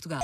Portugal.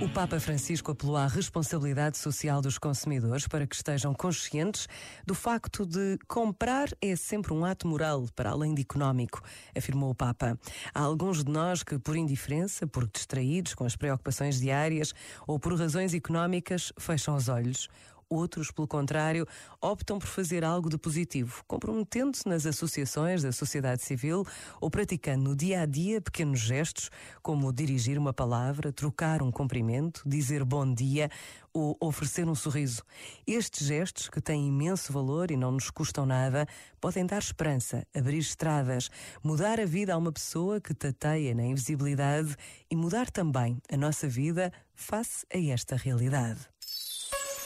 O Papa Francisco apelou à responsabilidade social dos consumidores para que estejam conscientes do facto de comprar é sempre um ato moral, para além de económico, afirmou o Papa. Há alguns de nós que, por indiferença, por distraídos com as preocupações diárias ou por razões económicas, fecham os olhos Outros, pelo contrário, optam por fazer algo de positivo, comprometendo-se nas associações da sociedade civil ou praticando no dia a dia pequenos gestos, como dirigir uma palavra, trocar um cumprimento, dizer bom dia ou oferecer um sorriso. Estes gestos, que têm imenso valor e não nos custam nada, podem dar esperança, abrir estradas, mudar a vida a uma pessoa que tateia na invisibilidade e mudar também a nossa vida face a esta realidade.